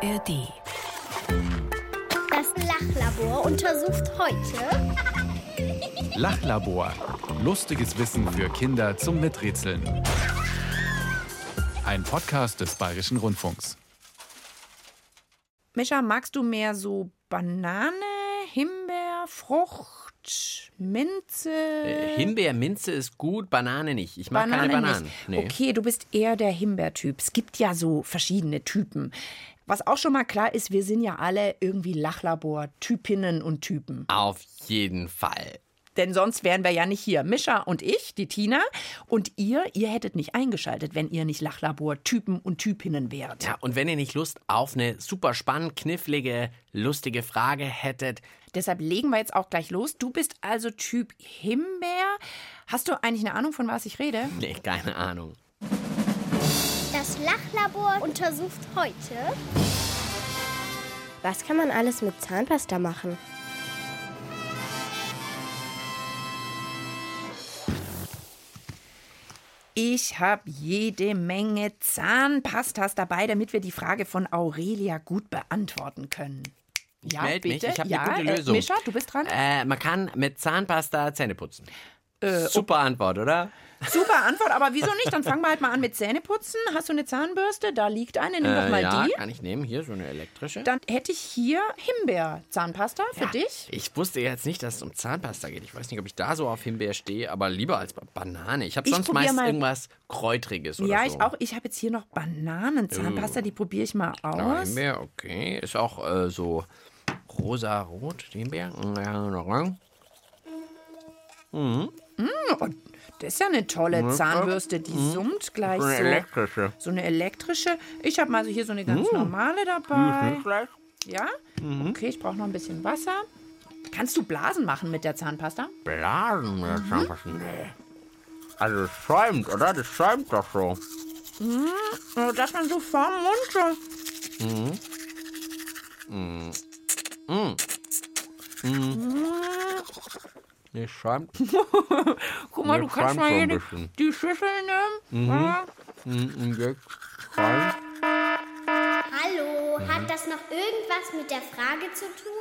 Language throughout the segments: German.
ARD. Das Lachlabor untersucht heute Lachlabor. Lustiges Wissen für Kinder zum Miträtseln. Ein Podcast des Bayerischen Rundfunks. Mischa, magst du mehr so Banane, Himbeer, Frucht, Minze? Äh, Himbeer, Minze ist gut, Banane nicht. Ich mag keine Bananen. Nicht. Nee. Okay, du bist eher der Himbeertyp. Es gibt ja so verschiedene Typen. Was auch schon mal klar ist, wir sind ja alle irgendwie Lachlabor-Typinnen und Typen. Auf jeden Fall. Denn sonst wären wir ja nicht hier. Mischa und ich, die Tina. Und ihr, ihr hättet nicht eingeschaltet, wenn ihr nicht Lachlabor-Typen und Typinnen wärt. Ja, und wenn ihr nicht Lust auf eine super spannend, knifflige, lustige Frage hättet, Deshalb legen wir jetzt auch gleich los. Du bist also Typ Himbeer. Hast du eigentlich eine Ahnung, von was ich rede? nee, keine Ahnung. Das Lachlabor untersucht heute Was kann man alles mit Zahnpasta machen? Ich habe jede Menge Zahnpastas dabei, damit wir die Frage von Aurelia gut beantworten können. Ich ja, meld mich, bitte. ich habe ja, eine gute äh, Lösung. Mischa, du bist dran. Äh, man kann mit Zahnpasta Zähne putzen. Äh, Super Antwort, oder? Super Antwort, aber wieso nicht? Dann fangen wir halt mal an mit Zähneputzen. Hast du eine Zahnbürste? Da liegt eine, nimm doch mal Äh, ja, die. kann ich nehmen. Hier so eine elektrische. Dann hätte ich hier Himbeer-Zahnpasta für Ja, dich. Ich wusste jetzt nicht, dass es um Zahnpasta geht. Ich weiß nicht, ob ich da so auf Himbeer stehe, aber lieber als Ba- Banane. Ich habe sonst meist mal- irgendwas Kräutriges oder Ja, so. ich auch. Ich habe jetzt hier noch Bananenzahnpasta, die probiere ich mal Ja, aus. Himbeer, okay. Ist auch äh, so rosa-rot, die Himbeer. Ja, Das ist ja eine tolle Zahnbürste, die summt gleich Mhm. So eine elektrische. So eine elektrische. Ich habe mal so hier so eine ganz normale dabei. Ja? Mhm. Okay, ich brauche noch ein bisschen Wasser. Kannst du Blasen machen mit der Zahnpasta? Blasen mit der Zahnpasta? Nee. Also es schäumt, oder? Das schäumt doch so. Oh, Dass man so vorm Mund so. Das schäumt. Guck mal, Ja, du kannst mal hier die, die Schüssel nehmen. Ja. Und jetzt schäumt. Hallo, hat das noch irgendwas mit der Frage zu tun?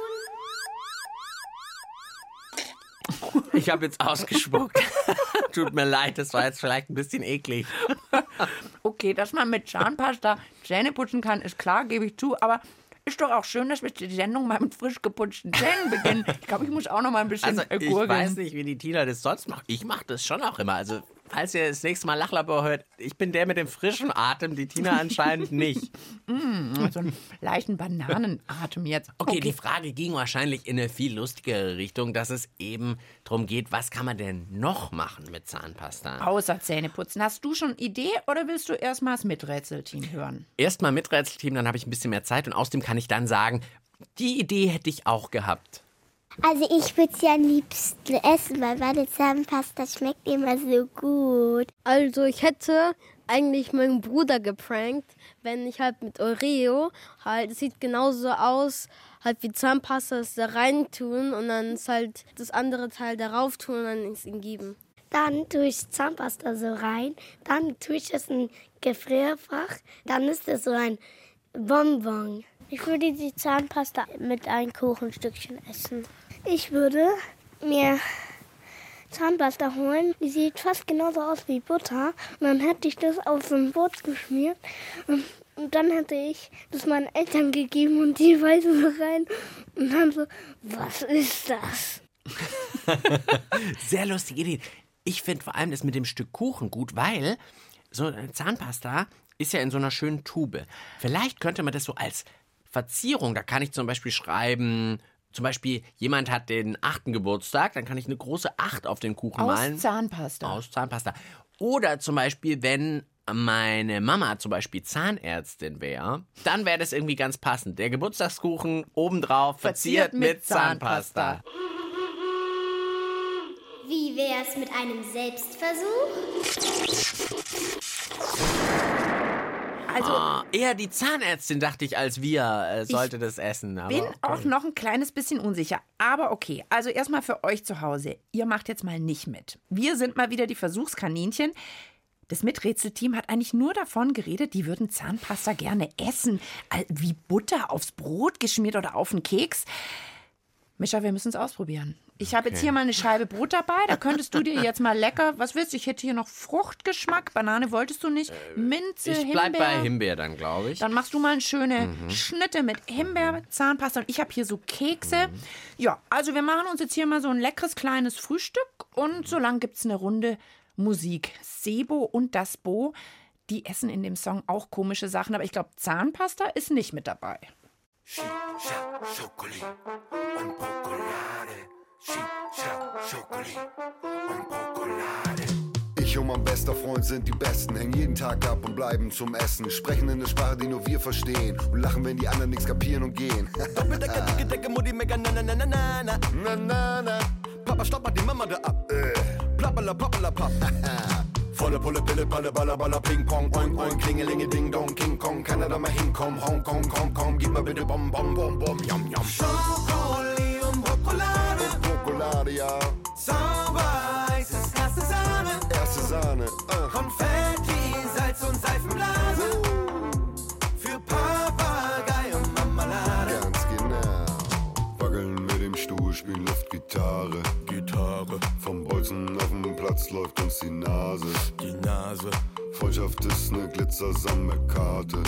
Ich habe jetzt ausgespuckt. Tut mir leid, das war jetzt vielleicht ein bisschen eklig. Okay, dass man mit Zahnpasta Zähne putzen kann, ist klar, gebe ich zu. Aber ist doch auch schön, dass wir die Sendung mal mit frisch geputzten Zähnen beginnen. Ich glaube, ich muss auch noch mal ein bisschen Also ich gurgeln. weiß nicht, wie die Tina das sonst macht. Ich mache das schon auch immer. Also falls ihr das nächste Mal Lachlabor hört, ich bin der mit dem frischen Atem, die Tina anscheinend nicht. so einen leichten Bananenatem jetzt. Okay, die Frage ging wahrscheinlich in eine viel lustigere Richtung, dass es eben darum geht, was kann man denn noch machen mit Zahnpasta? Außer Zähne putzen. Hast du schon Idee oder willst du erst mal das Miträtselteam hören? Erstmal mit Rätselteam, dann habe ich ein bisschen mehr Zeit und außerdem kann ich dann sagen, die Idee hätte ich auch gehabt. Also ich würde sie am liebsten essen, weil meine Zahnpasta schmeckt immer so gut. Also ich hätte eigentlich meinen Bruder geprankt, wenn ich halt mit Oreo halt, es sieht genauso aus, halt wie Zahnpasta es da rein tun und dann ist halt das andere Teil darauf tun und dann es ihm geben. Dann tue ich Zahnpasta so rein, dann tue ich es in Gefrierfach, dann ist es so ein Bonbon. Ich würde die Zahnpasta mit einem Kuchenstückchen essen. Ich würde mir Zahnpasta holen, die sieht fast genauso aus wie Butter. Und dann hätte ich das auf so ein Brot geschmiert. Und, und dann hätte ich das meinen Eltern gegeben und die weisen so rein. Und dann so, was ist das? Sehr lustige Idee. Ich finde vor allem das mit dem Stück Kuchen gut, weil so eine Zahnpasta ist ja in so einer schönen Tube. Vielleicht könnte man das so als Verzierung, da kann ich zum Beispiel schreiben, zum Beispiel jemand hat den achten Geburtstag, dann kann ich eine große Acht auf den Kuchen Aus malen. Zahnpasta. Aus Zahnpasta. Oder zum Beispiel, wenn meine Mama zum Beispiel Zahnärztin wäre, dann wäre das irgendwie ganz passend. Der Geburtstagskuchen obendrauf verziert, Verziert mit mit Zahnpasta. Wie wär's mit einem Selbstversuch? Also Ah, eher die Zahnärztin, dachte ich, als wir äh, sollte das essen. Aber bin okay. auch noch ein kleines bisschen unsicher. Aber okay, also erstmal für euch zu Hause. Ihr macht jetzt mal nicht mit. Wir sind mal wieder die Versuchskaninchen. Das Miträtselteam hat eigentlich nur davon geredet, die würden Zahnpasta gerne essen. Wie Butter aufs Brot geschmiert oder auf einen Keks. Mischa, wir müssen es ausprobieren. Ich habe jetzt hier mal eine Scheibe Brot dabei. Da könntest du dir jetzt mal lecker, was willst du? Ich hätte hier noch Fruchtgeschmack. Banane wolltest du nicht. Minze, Ich bleib Himbeer. bei Himbeer dann, glaube ich. Dann machst du mal schöne Schnitte mit Himbeer, Zahnpasta und ich habe hier so Kekse. Ja, also wir machen uns jetzt hier mal so ein leckeres kleines Frühstück und solange gibt es eine Runde Musik. Sebo und das Bo, die essen in dem Song auch komische Sachen, aber ich glaube, Zahnpasta ist nicht mit dabei. Shisha, Schokoli und Schokolade. Shisha, Schokoli und Schokolade. Ich und mein bester Freund sind die Besten, hängen jeden Tag ab und bleiben zum Essen. Sprechen in der Sprache, die nur wir verstehen und lachen, wenn die anderen nichts kapieren und gehen. Doppeldecke, dicke, dicke, Mutti, mega, na, na, na, na, na, na. na na na, Papa, stopp mal die Mama da ab. Äh. Plappala, pappala, papp. volle Pulle, Pille, Palle, Baller, Baller, Ping Pong, Oink Oink, Klingelinge, Ding Dong, King Kong, kann er da mal hinkommen? Hongkong, komm, komm, gib mal bitte Bom, Bom, Bom, Bom, Yum, Yum. Schokoli und Brokolade. Uns die Nase. die Nase, Freundschaft ist ne Glitzersammelkarte.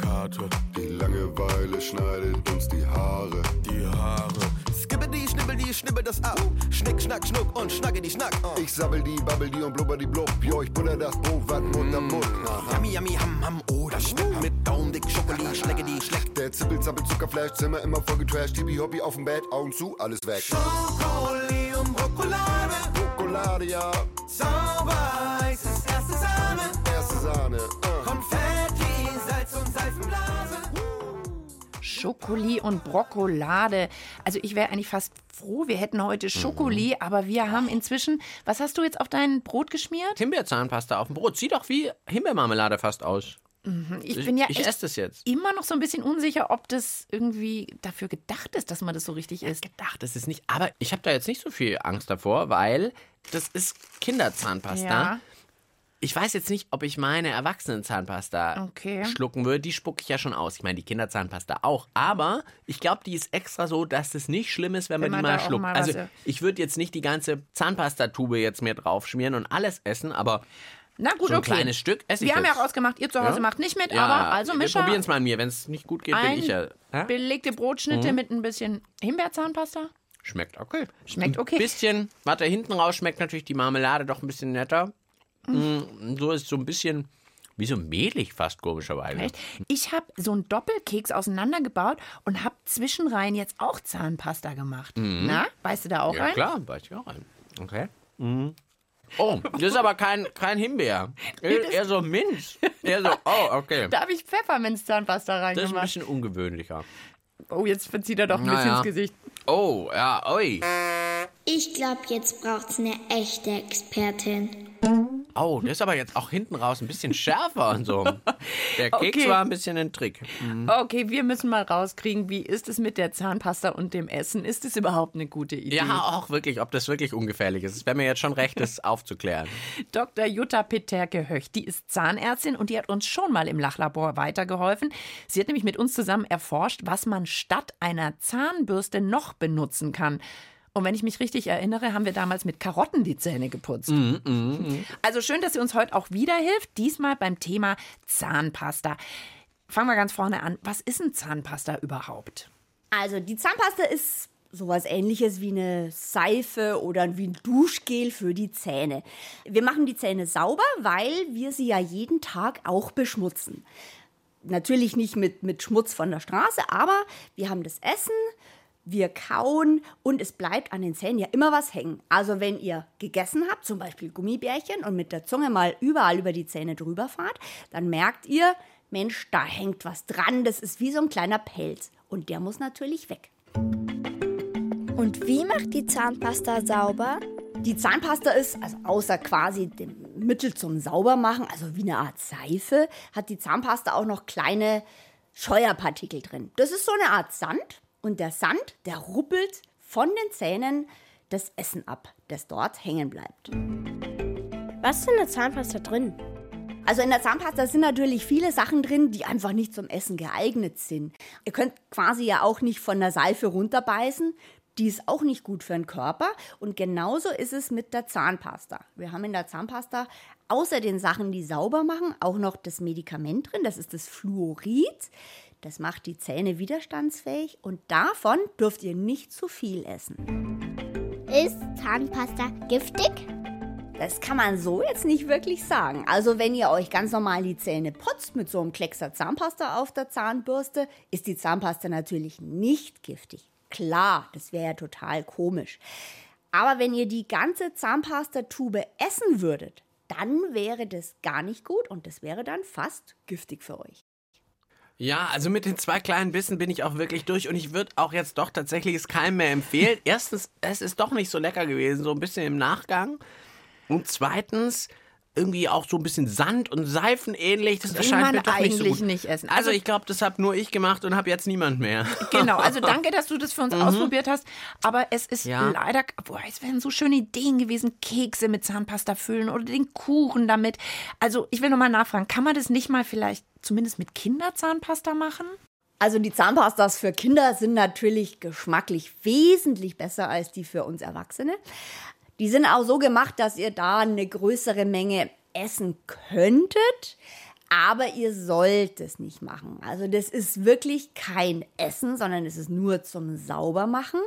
Karte, Die Langeweile schneidet uns die Haare. die Haare. Skibbidi, schnibbidi, schnibbel das ab. Schnick, schnack, schnuck und schnacke die Schnack. Oh. Ich sabbel die, babbel die und blubber die blub. Jo, ich butter das Brot, wat Mutter Mund. Yummy, yummy, ham, ham, oh, das schmeckt mit Daumendick, Schokoli, schlecke die, schleck. Der Zippel, Zappel, Zuckerflash, Zimmer immer voll getrashed. Tibi, Hobby auf dem Bett, Augen zu, alles weg. Schokoli und Brokolade. Schokolade, ja, Sauber, heißes erste Sahne. erste Sahne. Uh. Konfetti, Salz und Seifenblase. Schokoli und Brokolade. Also ich wäre eigentlich fast froh, wir hätten heute Schokoli, aber wir haben inzwischen, was hast du jetzt auf dein Brot geschmiert? Himbeerzahnpasta auf dem Brot. Sieht doch wie Himbeermarmelade fast aus. Ich bin ja ich echt esse das jetzt. immer noch so ein bisschen unsicher, ob das irgendwie dafür gedacht ist, dass man das so richtig isst. Gedacht, das ist nicht. Aber ich habe da jetzt nicht so viel Angst davor, weil das ist Kinderzahnpasta. Ja. Ich weiß jetzt nicht, ob ich meine Erwachsenenzahnpasta Okay. schlucken würde. Die spucke ich ja schon aus. Ich meine, die Kinderzahnpasta auch. Aber ich glaube, die ist extra so, dass es nicht schlimm ist, wenn, Wenn man die mal schluckt. mal also ich würde jetzt nicht die ganze Zahnpastatube jetzt mir drauf schmieren und alles essen, aber Na gut, so ein okay. kleines Stück esse ich Wir haben ja auch ausgemacht, ihr zu Hause Ja? macht nicht mit, Ja, aber also wir Mischa, probieren es mal an mir. Wenn es nicht gut geht, bin ein ich ja. Hä? belegte Brotschnitte mit ein bisschen Himbeerzahnpasta. Schmeckt okay. Schmeckt okay. Ein bisschen, warte, hinten raus schmeckt natürlich die Marmelade doch ein bisschen netter. Mm, So ist so ein bisschen, wie so mehlig fast komischerweise. Echt? Ich habe so einen Doppelkeks auseinandergebaut und habe zwischenrein jetzt auch Zahnpasta gemacht. Na, weißt du da auch Mhm. Ja rein? klar, weiß ich auch ein. Okay. Mhm. Oh, das ist aber kein, kein Himbeer. Eher, eher so Minz. Eher so, oh, okay. Da habe ich Pfefferminz-Zahnpasta Das ist ein reingemacht. bisschen ungewöhnlicher. Oh, jetzt verzieht er doch ein Na bisschen ins Gesicht. Oh, ja, oi. Ich glaube, jetzt braucht's eine echte Expertin. Oh, das ist aber jetzt auch hinten raus ein bisschen schärfer und so. Der Keks Okay. war ein bisschen ein Trick. Okay, wir müssen mal rauskriegen, wie ist es mit der Zahnpasta und dem Essen? Ist es überhaupt eine gute Idee? Ja, auch wirklich, ob das wirklich ungefährlich ist. Es wäre mir jetzt schon recht, das aufzuklären. Dr. Jutta Peterke-Höch, die ist Zahnärztin und die hat uns schon mal im Lachlabor weitergeholfen. Sie hat nämlich mit uns zusammen erforscht, was man statt einer Zahnbürste noch benutzen kann. Und wenn ich mich richtig erinnere, haben wir damals mit Karotten die Zähne geputzt. Also schön, dass sie uns heute auch wieder hilft, diesmal beim Thema Zahnpasta. Fangen wir ganz vorne an. Was ist ein Zahnpasta überhaupt? Also die Zahnpasta ist sowas ähnliches wie eine Seife oder wie ein Duschgel für die Zähne. Wir machen die Zähne sauber, weil wir sie ja jeden Tag auch beschmutzen. Natürlich nicht mit, mit Schmutz von der Straße, aber wir haben das Essen, wir kauen und es bleibt an den Zähnen ja immer was hängen. Also wenn ihr gegessen habt, zum Beispiel Gummibärchen und mit der Zunge mal überall über die Zähne drüber fahrt, dann merkt ihr, Mensch, da hängt was dran, das ist wie so ein kleiner Pelz. Und der muss natürlich weg. Und wie macht die Zahnpasta sauber? Die Zahnpasta ist, also außer quasi dem Mittel zum Saubermachen, also wie eine Art Seife, hat die Zahnpasta auch noch kleine Scheuerpartikel drin. Das ist so eine Art Sand und der Sand, der ruppelt von den Zähnen das Essen ab, das dort hängen bleibt. Was ist in der Zahnpasta drin? Also in der Zahnpasta sind natürlich viele Sachen drin, die einfach nicht zum Essen geeignet sind. Ihr könnt quasi ja auch nicht von der Seife runterbeißen. Die ist auch nicht gut für den Körper. Und genauso ist es mit der Zahnpasta. Wir haben in der Zahnpasta außer den Sachen, die sauber machen, auch noch das Medikament drin. Das ist das Fluorid. Das macht die Zähne widerstandsfähig. Und davon dürft ihr nicht zu viel essen. Ist Zahnpasta giftig? Das kann man so jetzt nicht wirklich sagen. Also wenn ihr euch ganz normal die Zähne putzt mit so einem Kleckser Zahnpasta auf der Zahnbürste, ist die Zahnpasta natürlich nicht giftig. Klar, das wäre ja total komisch. Aber wenn ihr die ganze Zahnpastatube essen würdet, dann wäre das gar nicht gut und das wäre dann fast giftig für euch. Ja, also mit den zwei kleinen Bissen bin ich auch wirklich durch und ich würde auch jetzt doch tatsächlich es keinem mehr empfehlen. Erstens, es ist doch nicht so lecker gewesen, so ein bisschen im Nachgang. Und zweitens, irgendwie auch so ein bisschen Sand und Seifen ähnlich. Das Will erscheint man mir doch nicht so eigentlich gut. nicht essen. Also, Also- ich glaube, das habe nur ich gemacht und habe jetzt niemand mehr. Genau, also danke, dass du das für uns ausprobiert hast. Aber es ist Mhm. Ja. leider, boah, es wären so schöne Ideen gewesen, Kekse mit Zahnpasta füllen oder den Kuchen damit. Also ich will nochmal nachfragen, kann man das nicht mal vielleicht zumindest mit Kinderzahnpasta machen? Also die Zahnpastas für Kinder sind natürlich geschmacklich wesentlich besser als die für uns Erwachsene. Die sind auch so gemacht, dass ihr da eine größere Menge essen könntet, aber ihr sollt es nicht machen. Also das ist wirklich kein Essen, sondern es ist nur zum Saubermachen.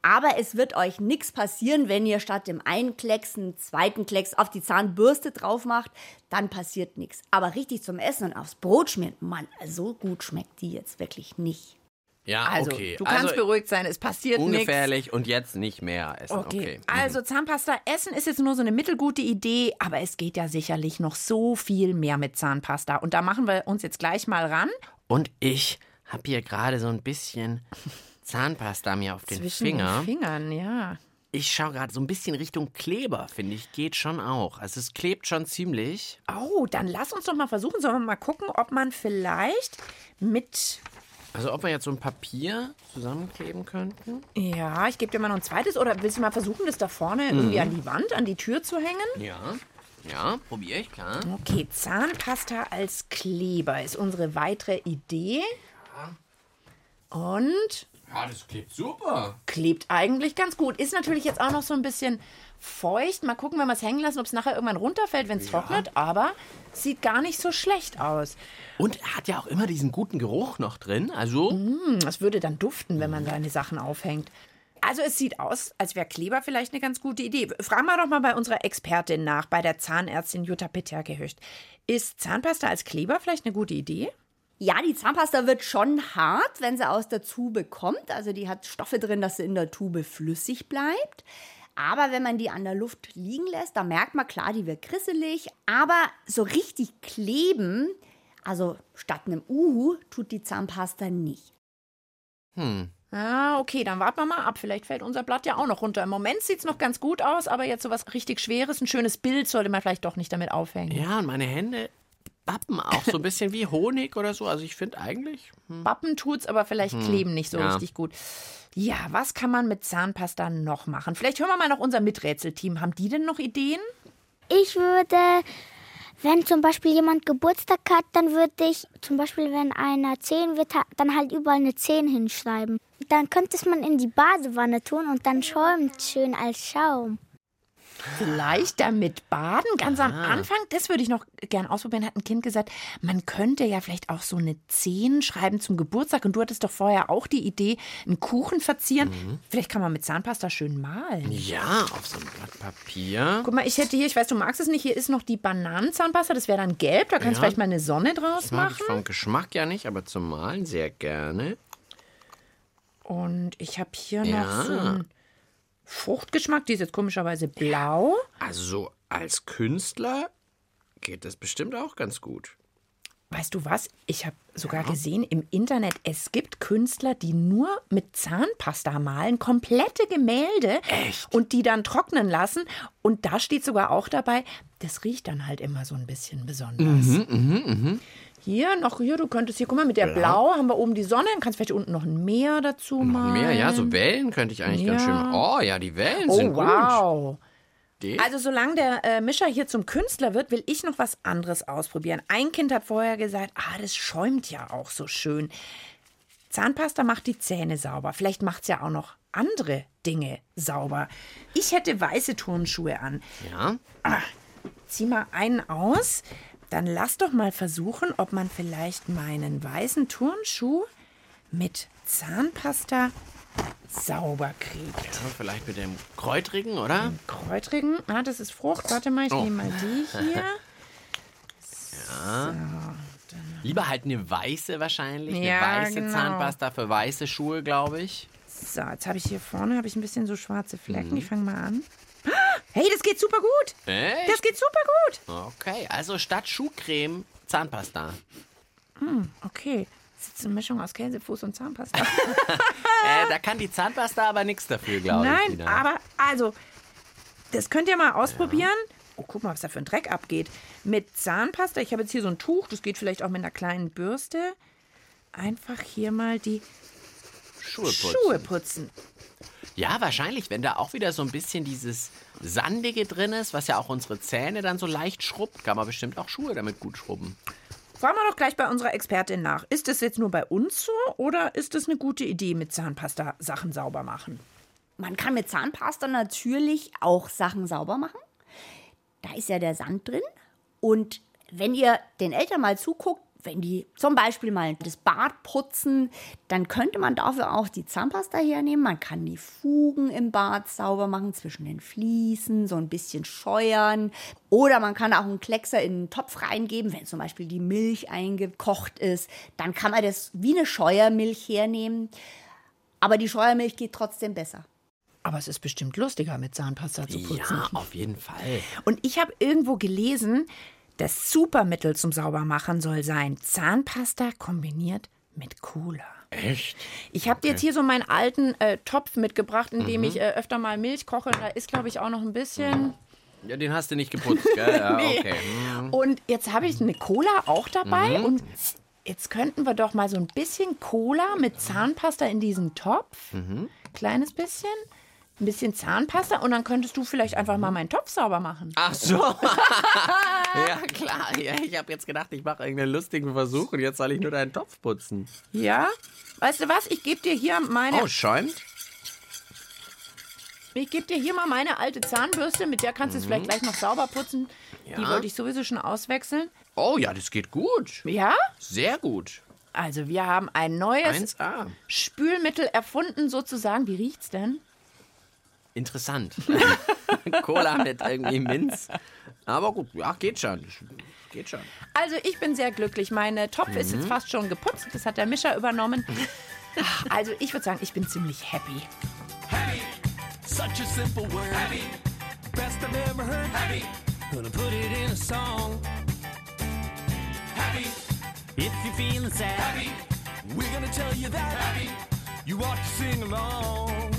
Aber es wird euch nichts passieren, wenn ihr statt dem einen Klecks einen zweiten Klecks auf die Zahnbürste drauf macht. Dann passiert nichts. Aber richtig zum Essen und aufs Brot schmieren, Mann, so gut schmeckt die jetzt wirklich nicht. Ja, Also okay. du kannst also, beruhigt sein, es passiert nichts. ungefährlich und jetzt nicht mehr essen. Okay. Okay. Mhm. Also Zahnpasta essen ist jetzt nur so eine mittelgute Idee, aber es geht ja sicherlich noch so viel mehr mit Zahnpasta. Und da machen wir uns jetzt gleich mal ran. Und ich habe hier gerade so ein bisschen Zahnpasta mir auf den Zwischen Finger. den Fingern, ja. Ich schaue gerade so ein bisschen Richtung Kleber, finde ich, geht schon auch. Also es klebt schon ziemlich. Oh, dann lass uns doch mal versuchen, sollen wir mal gucken, ob man vielleicht mit Also ob wir jetzt so ein Papier zusammenkleben könnten. Ja, ich gebe dir mal noch ein zweites. Oder willst du mal versuchen, das da vorne Mhm. irgendwie an die Wand, an die Tür zu hängen? Ja, ja, probiere ich, klar. Okay, Zahnpasta als Kleber ist unsere weitere Idee. Und Ja, das klebt super. klebt eigentlich ganz gut. Ist natürlich jetzt auch noch so ein bisschen feucht. Mal gucken, wenn wir es hängen lassen, ob es nachher irgendwann runterfällt, wenn es trocknet. Aber sieht gar nicht so schlecht aus. Und er hat ja auch immer diesen guten Geruch noch drin. Also, Hm, Es würde dann duften, wenn man seine Sachen aufhängt. Also es sieht aus, als wäre Kleber vielleicht eine ganz gute Idee. Fragen wir doch mal bei unserer Expertin nach, bei der Zahnärztin Jutta Peterke-Höcht. Ist Zahnpasta als Kleber vielleicht eine gute Idee? Ja, die Zahnpasta wird schon hart, wenn sie aus der Tube kommt. Also die hat Stoffe drin, dass sie in der Tube flüssig bleibt. Aber wenn man die an der Luft liegen lässt, da merkt man klar, die wird krisselig. Aber so richtig kleben, also statt einem Uhu, tut die Zahnpasta nicht. hm. Ah, okay, dann warten wir mal ab. Vielleicht fällt unser Blatt ja auch noch runter. Im Moment sieht es noch ganz gut aus, aber jetzt so was richtig Schweres, ein schönes Bild sollte man vielleicht doch nicht damit aufhängen. Ja, und meine Hände bappen auch so ein bisschen wie Honig oder so. Also ich finde eigentlich. Hm. Bappen tut's, aber vielleicht kleben nicht so Ja. richtig gut. Ja, was kann man mit Zahnpasta noch machen? Vielleicht hören wir mal noch unser Miträtselteam. Haben die denn noch Ideen? Ich würde, wenn zum Beispiel jemand Geburtstag hat, dann würde ich, zum Beispiel wenn einer 10 wird, dann halt überall eine 10 hinschreiben. Dann könnte es man in die Badewanne tun und dann schäumt schön als Schaum. Vielleicht damit baden, ganz am Anfang. Das würde ich noch gern ausprobieren, hat ein Kind gesagt. Man könnte ja vielleicht auch so eine 10 schreiben zum Geburtstag. Und du hattest doch vorher auch die Idee, einen Kuchen verzieren. Vielleicht kann man mit Zahnpasta schön malen. Ja, auf so einem Blatt Papier. Guck mal, ich hätte hier, ich weiß, du magst es nicht, hier ist noch die Bananenzahnpasta, das wäre dann gelb, da kannst du Ja. vielleicht mal eine Sonne draus Das mag ich machen. vom Geschmack ja nicht, aber zum Malen sehr gerne. Und ich habe hier Ja. noch so einen Fruchtgeschmack, die ist jetzt komischerweise blau. Also so als Künstler geht das bestimmt auch ganz gut. Weißt du was? Ich habe sogar gesehen im Internet, es gibt Künstler, die nur mit Zahnpasta malen, komplette Gemälde Echt? und die dann trocknen lassen. Und da steht sogar auch dabei, das riecht dann halt immer so ein bisschen besonders. Mhm, Hier noch, hier, du könntest hier, guck mal, mit der Blau haben wir oben die Sonne, dann kannst du vielleicht unten noch ein Meer dazu Noch malen. mehr, ja, so Wellen könnte ich eigentlich ganz Ja. schön. Oh ja, die Wellen sind Oh, wow. Idee. Also solange der äh, Mischer hier zum Künstler wird, will ich noch was anderes ausprobieren. Ein Kind hat vorher gesagt, ah, das schäumt ja auch so schön. Zahnpasta macht die Zähne sauber. Vielleicht macht es ja auch noch andere Dinge sauber. Ich hätte weiße Turnschuhe an. ja. Ah, zieh mal einen aus. Dann lass doch mal versuchen, ob man vielleicht meinen weißen Turnschuh mit Zahnpasta sauber kriegt. ja, vielleicht mit dem Kräutrigen, oder? Kräutrigen. Ah, das ist Frucht. Warte mal, ich Oh. nehme mal die hier. Lieber halt eine weiße wahrscheinlich. Eine Ja, weiße genau. Zahnpasta für weiße Schuhe, glaube ich. So, jetzt habe ich hier vorne habe ich ein bisschen so schwarze Flecken. Mhm. Ich fange mal an. Hey, das geht super gut. Echt? Das geht super gut. Okay, also statt Schuhcreme Zahnpasta. Okay. Das ist eine Mischung aus Käsefuß und Zahnpasta. Äh, da kann die Zahnpasta aber nichts dafür, glaube ich. Nein, Tina. aber also, das könnt ihr mal ausprobieren. Oh, guck mal, was da für ein Dreck abgeht. Mit Zahnpasta, ich habe jetzt hier so ein Tuch, das geht vielleicht auch mit einer kleinen Bürste. Einfach hier mal die Schuhe putzen. Schuhe putzen. Ja, wahrscheinlich, wenn da auch wieder so ein bisschen dieses Sandige drin ist, was ja auch unsere Zähne dann so leicht schrubbt, kann man bestimmt auch Schuhe damit gut schrubben. Fragen wir doch gleich bei unserer Expertin nach. Ist das jetzt nur bei uns so oder ist das eine gute Idee mit Zahnpasta Sachen sauber machen? Man kann mit Zahnpasta natürlich auch Sachen sauber machen. Da ist ja der Sand drin. Und wenn ihr den Eltern mal zuguckt, wenn die zum Beispiel mal das Bad putzen, dann könnte man dafür auch die Zahnpasta hernehmen. Man kann die Fugen im Bad sauber machen, zwischen den Fliesen, so ein bisschen scheuern. Oder man kann auch einen Kleckser in einen Topf reingeben, wenn zum Beispiel die Milch eingekocht ist. Dann kann man das wie eine Scheuermilch hernehmen. Aber die Scheuermilch geht trotzdem besser. Aber es ist bestimmt lustiger, mit Zahnpasta zu putzen. Ja, auf jeden Fall. Und ich habe irgendwo gelesen, das Supermittel zum Saubermachen soll sein Zahnpasta kombiniert mit Cola. Echt? Ich habe dir jetzt hier so meinen alten äh, Topf mitgebracht, in dem ich äh, öfter mal Milch koche. Da ist, glaube ich, auch noch ein bisschen. Ja, den hast du nicht geputzt, gell? Ja, Nee. okay. Hm. Und jetzt habe ich eine Cola auch dabei. Und jetzt könnten wir doch mal so ein bisschen Cola mit Zahnpasta in diesen Topf. Kleines bisschen. Ein bisschen Zahnpasta. Und dann könntest du vielleicht einfach mal meinen Topf sauber machen. Ach so. ja, klar. Ja, ich habe jetzt gedacht, ich mache irgendeinen lustigen Versuch und jetzt soll ich nur deinen Topf putzen. Ja? Weißt du was? Ich gebe dir hier meine. Oh, schäumt? Ich gebe dir hier mal meine alte Zahnbürste, mit der kannst du es vielleicht gleich noch sauber putzen. Die Ja. wollte ich sowieso schon auswechseln. Oh ja, das geht gut. Ja? Sehr gut. Also wir haben ein neues 1A. Spülmittel erfunden sozusagen. Wie riecht's denn? Interessant. Cola mit irgendwie Minz. Aber gut, ja, geht schon. Geht schon. Also ich bin sehr glücklich. Meine Topf ist Mhm. jetzt fast schon geputzt. Das hat der Mischer übernommen. Also ich würde sagen, ich bin ziemlich happy. Such a simple word. Happy. Best I've ever heard. Happy. Gonna put it in a song. Happy. If you're feeling sad. Happy. We're gonna tell you that. Happy. You ought to sing along.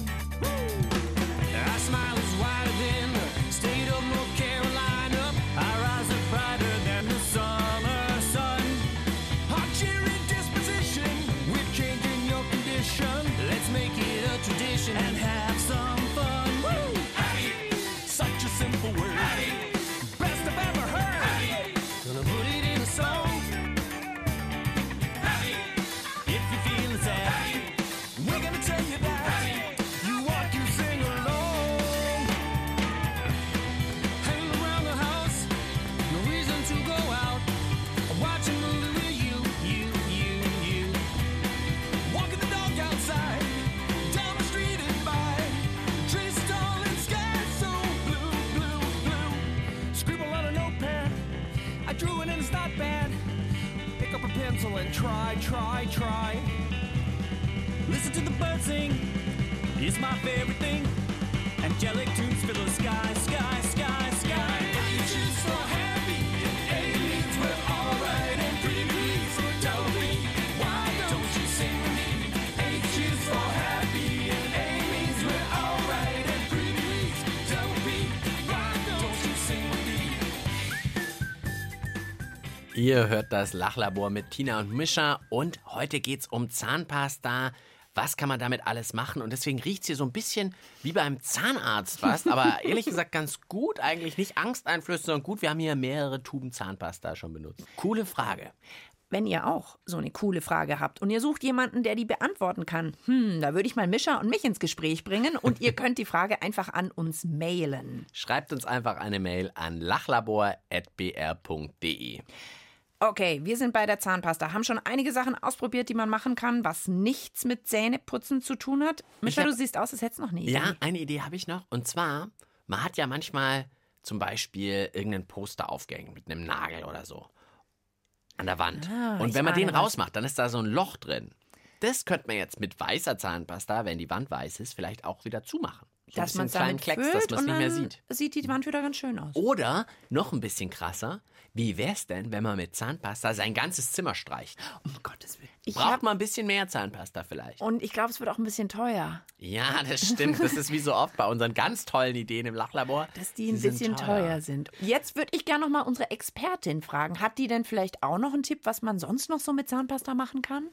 Ihr hört das Lachlabor mit Tina und Mischa und heute geht's um Zahnpasta. was kann man damit alles machen. Und deswegen riecht es hier so ein bisschen wie beim Zahnarzt fast. Aber ehrlich gesagt ganz gut. Eigentlich nicht angsteinflößend, sondern gut. Wir haben hier mehrere Tuben Zahnpasta schon benutzt. Coole Frage. Wenn ihr auch so eine coole Frage habt und ihr sucht jemanden, der die beantworten kann, hm, da würde ich mal Mischa und mich ins Gespräch bringen und ihr könnt die Frage einfach an uns mailen. Schreibt uns einfach eine Mail an lachlabor.br.de. Okay, wir sind bei der Zahnpasta, haben schon einige Sachen ausprobiert, die man machen kann, was nichts mit Zähneputzen zu tun hat. Mischa, hab- du siehst aus, als hättest du noch eine Idee. Ja, eine Idee habe ich noch. Und zwar, man hat ja manchmal zum Beispiel irgendeinen Poster aufgehängt mit einem Nagel oder so. An der Wand. Ah, und wenn man den rausmacht, dann ist da so ein Loch drin. Das könnte man jetzt mit weißer Zahnpasta, wenn die Wand weiß ist, vielleicht auch wieder zumachen. Dass man kleinen damit Klecks, füllt dass man es nicht mehr sieht. sieht die Wand wieder ganz schön aus. Oder noch ein bisschen krasser, wie wär's denn, wenn man mit Zahnpasta sein ganzes Zimmer streicht? Um Gottes Willen. Ich Braucht hab, man ein bisschen mehr Zahnpasta vielleicht? und ich glaube, es wird auch ein bisschen teuer, Ja, das stimmt. Das ist wie so oft bei unseren ganz tollen Ideen im Lachlabor. dass die ein sind bisschen teuer. sind. Jetzt würde ich gerne noch mal unsere Expertin fragen. Hat die denn vielleicht auch noch einen Tipp, was man sonst noch so mit Zahnpasta machen kann?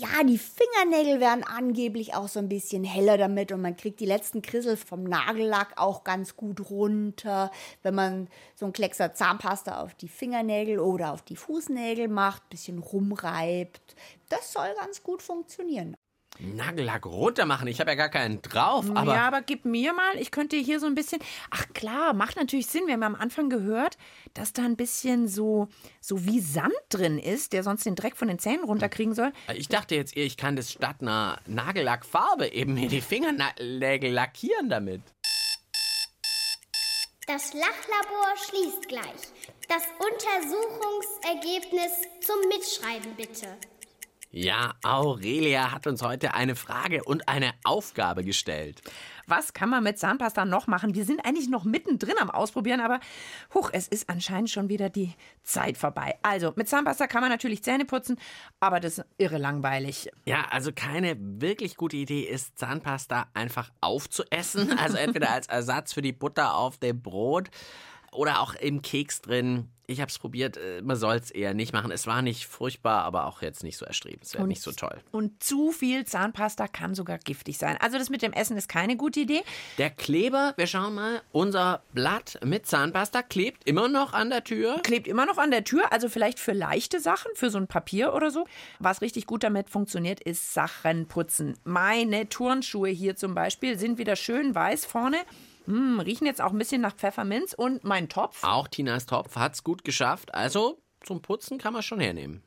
Ja, die Fingernägel werden angeblich auch so ein bisschen heller damit und man kriegt die letzten Krissel vom Nagellack auch ganz gut runter, wenn man so ein Kleckser Zahnpasta auf die Fingernägel oder auf die Fußnägel macht, bisschen rumreibt. Das soll ganz gut funktionieren. Nagellack runter machen. Ich habe ja gar keinen drauf, aber ja, aber gib mir mal, ich könnte hier so ein bisschen. Ach klar, macht natürlich Sinn. Wir haben am Anfang gehört, dass da ein bisschen so, so wie Sand drin ist, der sonst den Dreck von den Zähnen runterkriegen soll. ich dachte jetzt eher, ich kann das statt einer Nagellackfarbe eben mir die Fingernägel lackieren damit. Das Lachlabor schließt gleich. Das Untersuchungsergebnis zum Mitschreiben bitte. Ja, Aurelia hat uns heute eine Frage und eine Aufgabe gestellt. Was kann man mit Zahnpasta noch machen? Wir sind eigentlich noch mittendrin am Ausprobieren, aber huch, es ist anscheinend schon wieder die Zeit vorbei. Also, mit Zahnpasta kann man natürlich Zähne putzen, aber das ist irre langweilig. Ja, also keine wirklich gute Idee ist, Zahnpasta einfach aufzuessen. Also entweder als Ersatz für die Butter auf dem Brot oder auch im Keks drin. Ich habe es probiert, äh, man soll es eher nicht machen. Es war nicht furchtbar, aber auch jetzt nicht so erstrebenswert, nicht so toll. Und zu viel Zahnpasta kann sogar giftig sein. Also, das mit dem Essen ist keine gute Idee. Der Kleber, wir schauen mal, unser Blatt mit Zahnpasta klebt immer noch an der Tür. Klebt immer noch an der Tür, also vielleicht für leichte Sachen, für so ein Papier oder so. Was richtig gut damit funktioniert, ist Sachen putzen. Meine Turnschuhe hier zum Beispiel sind wieder schön weiß vorne. Hm, riechen jetzt auch ein bisschen nach Pfefferminz und mein Topf. Auch Tinas Topf hat's gut geschafft. Also zum Putzen kann man schon hernehmen.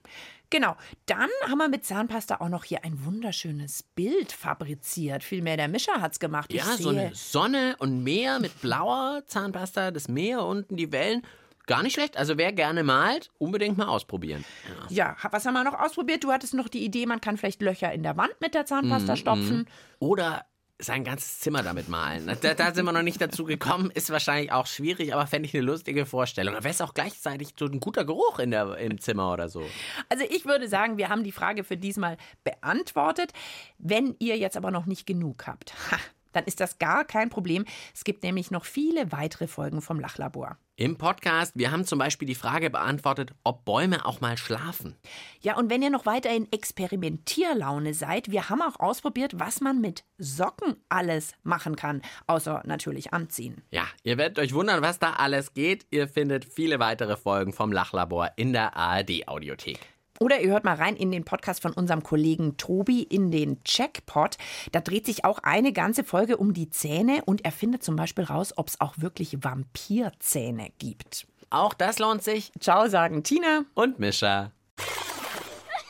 Genau. Dann haben wir mit Zahnpasta auch noch hier ein wunderschönes Bild fabriziert. Vielmehr der Mischer hat's gemacht. Ja, so eine Sonne und Meer mit blauer Zahnpasta, das Meer unten, die Wellen. Gar nicht schlecht. Also wer gerne malt, unbedingt mal ausprobieren. Ja, was haben wir noch ausprobiert? Du hattest noch die Idee, man kann vielleicht Löcher in der Wand mit der Zahnpasta stopfen. Oder sein ganzes Zimmer damit malen. Da, da sind wir noch nicht dazu gekommen. Ist wahrscheinlich auch schwierig, aber fände ich eine lustige Vorstellung. Da wäre es auch gleichzeitig so ein guter Geruch in der, im Zimmer oder so. Also ich würde sagen, wir haben die Frage für diesmal beantwortet. Wenn ihr jetzt aber noch nicht genug habt, ha, dann ist das gar kein Problem. Es gibt nämlich noch viele weitere Folgen vom Lachlabor. Im Podcast, wir haben zum Beispiel die Frage beantwortet, ob Bäume auch mal schlafen. Ja, und wenn ihr noch weiter in Experimentierlaune seid, wir haben auch ausprobiert, was man mit Socken alles machen kann, außer natürlich anziehen. Ja, ihr werdet euch wundern, was da alles geht. Ihr findet viele weitere Folgen vom Lachlabor in der ARD-Audiothek. Oder ihr hört mal rein in den Podcast von unserem Kollegen Tobi in den Checkpot. Da dreht sich auch eine ganze Folge um die Zähne und er findet zum Beispiel raus, ob es auch wirklich Vampirzähne gibt. Auch das lohnt sich. Ciao, sagen Tina. Und Mischa.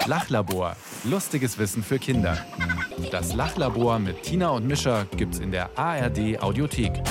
Lachlabor. Lustiges Wissen für Kinder. Das Lachlabor mit Tina und Mischa gibt's in der ARD Audiothek.